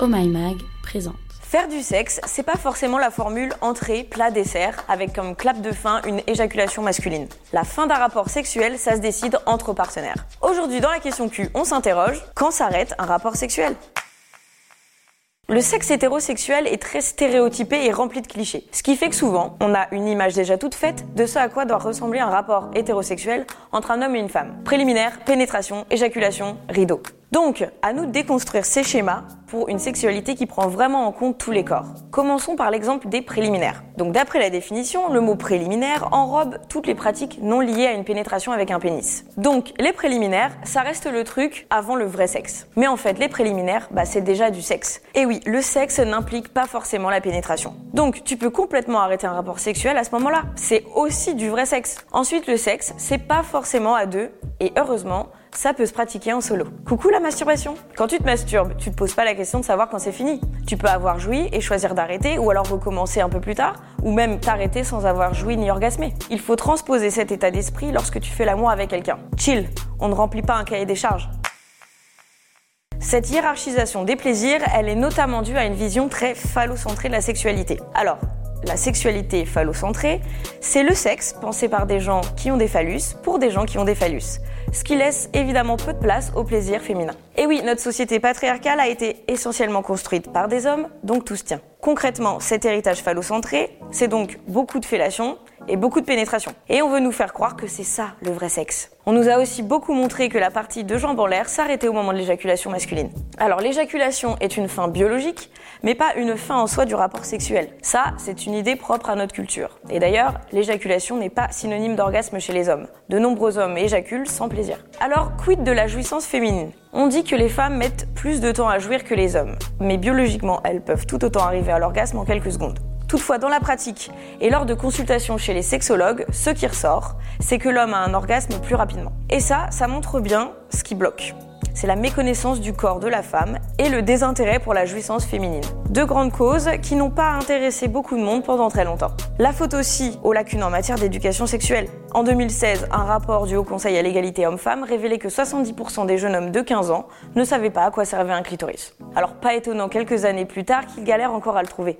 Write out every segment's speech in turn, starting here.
Oh My Mag présente. Faire du sexe, c'est pas forcément la formule entrée, plat, dessert, avec comme clap de fin une éjaculation masculine. La fin d'un rapport sexuel, ça se décide entre partenaires. Aujourd'hui, dans la question Q, on s'interroge quand s'arrête un rapport sexuel? Le sexe hétérosexuel est très stéréotypé et rempli de clichés. Ce qui fait que souvent, on a une image déjà toute faite de ce à quoi doit ressembler un rapport hétérosexuel entre un homme et une femme. Préliminaire, pénétration, éjaculation, rideau. Donc, à nous de déconstruire ces schémas pour une sexualité qui prend vraiment en compte tous les corps. Commençons par l'exemple des préliminaires. Donc, d'après la définition, le mot préliminaire enrobe toutes les pratiques non liées à une pénétration avec un pénis. Donc, les préliminaires, ça reste le truc avant le vrai sexe. Mais en fait, les préliminaires, bah, c'est déjà du sexe. Et oui, le sexe n'implique pas forcément la pénétration. Donc, tu peux complètement arrêter un rapport sexuel à ce moment-là. C'est aussi du vrai sexe. Ensuite, le sexe, c'est pas forcément à deux. Et heureusement, ça peut se pratiquer en solo. Coucou la masturbation Quand tu te masturbes, tu te poses pas la question de savoir quand c'est fini. Tu peux avoir joui et choisir d'arrêter ou alors recommencer un peu plus tard ou même t'arrêter sans avoir joui ni orgasmé. Il faut transposer cet état d'esprit lorsque tu fais l'amour avec quelqu'un. Chill, on ne remplit pas un cahier des charges. Cette hiérarchisation des plaisirs, elle est notamment due à une vision très phallocentrée de la sexualité. Alors, la sexualité phallocentrée, c'est le sexe pensé par des gens qui ont des phallus pour des gens qui ont des phallus. Ce qui laisse évidemment peu de place au plaisir féminin. Et oui, notre société patriarcale a été essentiellement construite par des hommes, donc tout se tient. Concrètement, cet héritage phallocentré, c'est donc beaucoup de fellation, et beaucoup de pénétration. Et on veut nous faire croire que c'est ça le vrai sexe. On nous a aussi beaucoup montré que la partie de jambes en l'air s'arrêtait au moment de l'éjaculation masculine. Alors l'éjaculation est une fin biologique, mais pas une fin en soi du rapport sexuel. Ça, c'est une idée propre à notre culture. Et d'ailleurs, l'éjaculation n'est pas synonyme d'orgasme chez les hommes. De nombreux hommes éjaculent sans plaisir. Alors, quid de la jouissance féminine? On dit que les femmes mettent plus de temps à jouir que les hommes, mais biologiquement, elles peuvent tout autant arriver à l'orgasme en quelques secondes. Toutefois, dans la pratique et lors de consultations chez les sexologues, ce qui ressort, c'est que l'homme a un orgasme plus rapidement. Et ça, ça montre bien ce qui bloque. C'est la méconnaissance du corps de la femme et le désintérêt pour la jouissance féminine. Deux grandes causes qui n'ont pas intéressé beaucoup de monde pendant très longtemps. La faute aussi aux lacunes en matière d'éducation sexuelle. En 2016, un rapport du Haut Conseil à l'égalité homme-femme révélait que 70% des jeunes hommes de 15 ans ne savaient pas à quoi servait un clitoris. Alors pas étonnant quelques années plus tard qu'ils galèrent encore à le trouver.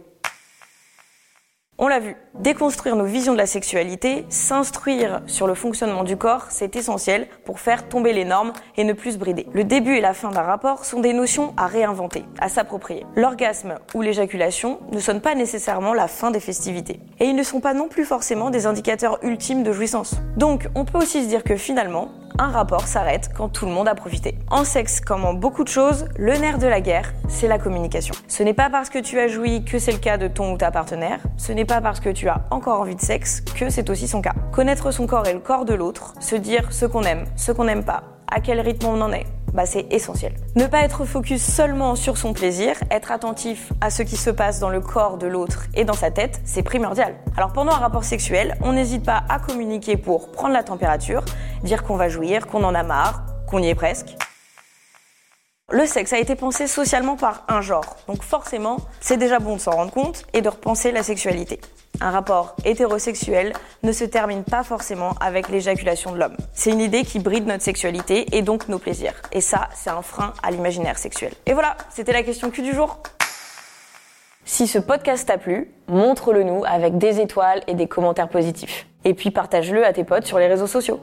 On l'a vu, déconstruire nos visions de la sexualité, s'instruire sur le fonctionnement du corps, c'est essentiel pour faire tomber les normes et ne plus se brider. Le début et la fin d'un rapport sont des notions à réinventer, à s'approprier. L'orgasme ou l'éjaculation ne sonnent pas nécessairement la fin des festivités. Et ils ne sont pas non plus forcément des indicateurs ultimes de jouissance. Donc on peut aussi se dire que finalement, un rapport s'arrête quand tout le monde a profité. En sexe, comme en beaucoup de choses, le nerf de la guerre, c'est la communication. Ce n'est pas parce que tu as joui que c'est le cas de ton ou ta partenaire, ce n'est pas parce que tu as encore envie de sexe que c'est aussi son cas. Connaître son corps et le corps de l'autre, se dire ce qu'on aime, ce qu'on n'aime pas, à quel rythme on en est, bah c'est essentiel. Ne pas être focus seulement sur son plaisir, être attentif à ce qui se passe dans le corps de l'autre et dans sa tête, c'est primordial. Alors pendant un rapport sexuel, on n'hésite pas à communiquer pour prendre la température, dire qu'on va jouir, qu'on en a marre, qu'on y est presque. Le sexe a été pensé socialement par un genre, donc forcément, c'est déjà bon de s'en rendre compte et de repenser la sexualité. Un rapport hétérosexuel ne se termine pas forcément avec l'éjaculation de l'homme. C'est une idée qui bride notre sexualité et donc nos plaisirs. Et ça, c'est un frein à l'imaginaire sexuel. Et voilà, c'était la question Q du jour. Si ce podcast t'a plu, montre-le nous avec des étoiles et des commentaires positifs. Et puis partage-le à tes potes sur les réseaux sociaux.